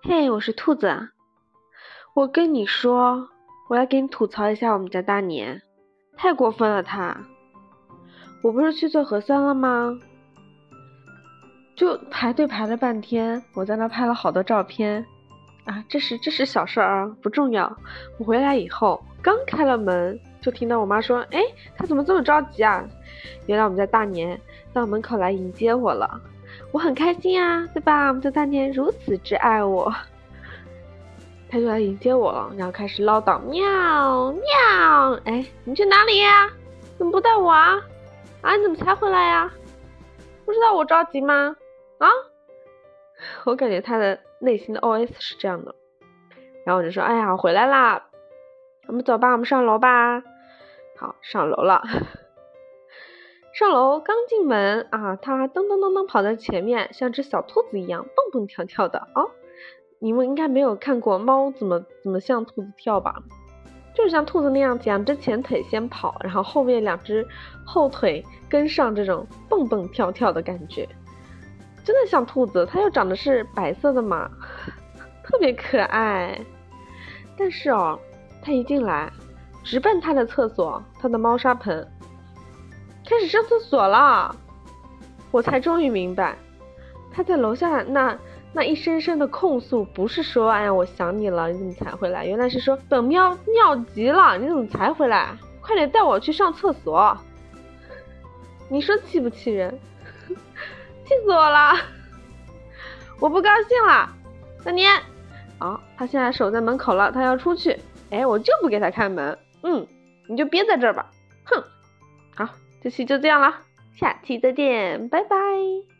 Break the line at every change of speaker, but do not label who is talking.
嘿，我是兔子。我跟你说，我要给你吐槽一下我们家大年，太过分了他。我不是去做核酸了吗？就排队排了半天，我在那拍了好多照片。啊，这是这是小事儿啊，不重要。我回来以后，刚开了门，就听到我妈说：“哎，他怎么这么着急啊？”原来我们家大年到门口来迎接我了，我很开心啊，对吧？我们家大年如此之爱我，他就来迎接我了，然后开始唠叨：“喵喵，哎，你去哪里呀？怎么不带我啊？啊，你怎么才回来呀？不知道我着急吗？啊？” 我感觉他的。内心的 OS 是这样的，然后我就说：“哎呀，我回来啦，我们走吧，我们上楼吧。”好，上楼了。上楼刚进门啊，他噔噔噔噔跑在前面，像只小兔子一样蹦蹦跳跳的啊。你们应该没有看过猫怎么怎么像兔子跳吧？就是像兔子那样，两只前腿先跑，然后后面两只后腿跟上，这种蹦蹦跳跳的感觉。真的像兔子，它又长得是白色的嘛，特别可爱。但是哦，它一进来，直奔它的厕所，它的猫砂盆，开始上厕所了。我才终于明白，他在楼下那那一声声的控诉，不是说哎呀我想你了，你怎么才回来？原来是说本喵尿急了，你怎么才回来？快点带我去上厕所。你说气不气人？气死我了！我不高兴了，大年。好，他现在守在门口了，他要出去。哎，我就不给他开门。嗯，你就憋在这儿吧。哼。好，这期就这样啦，下期再见，拜拜。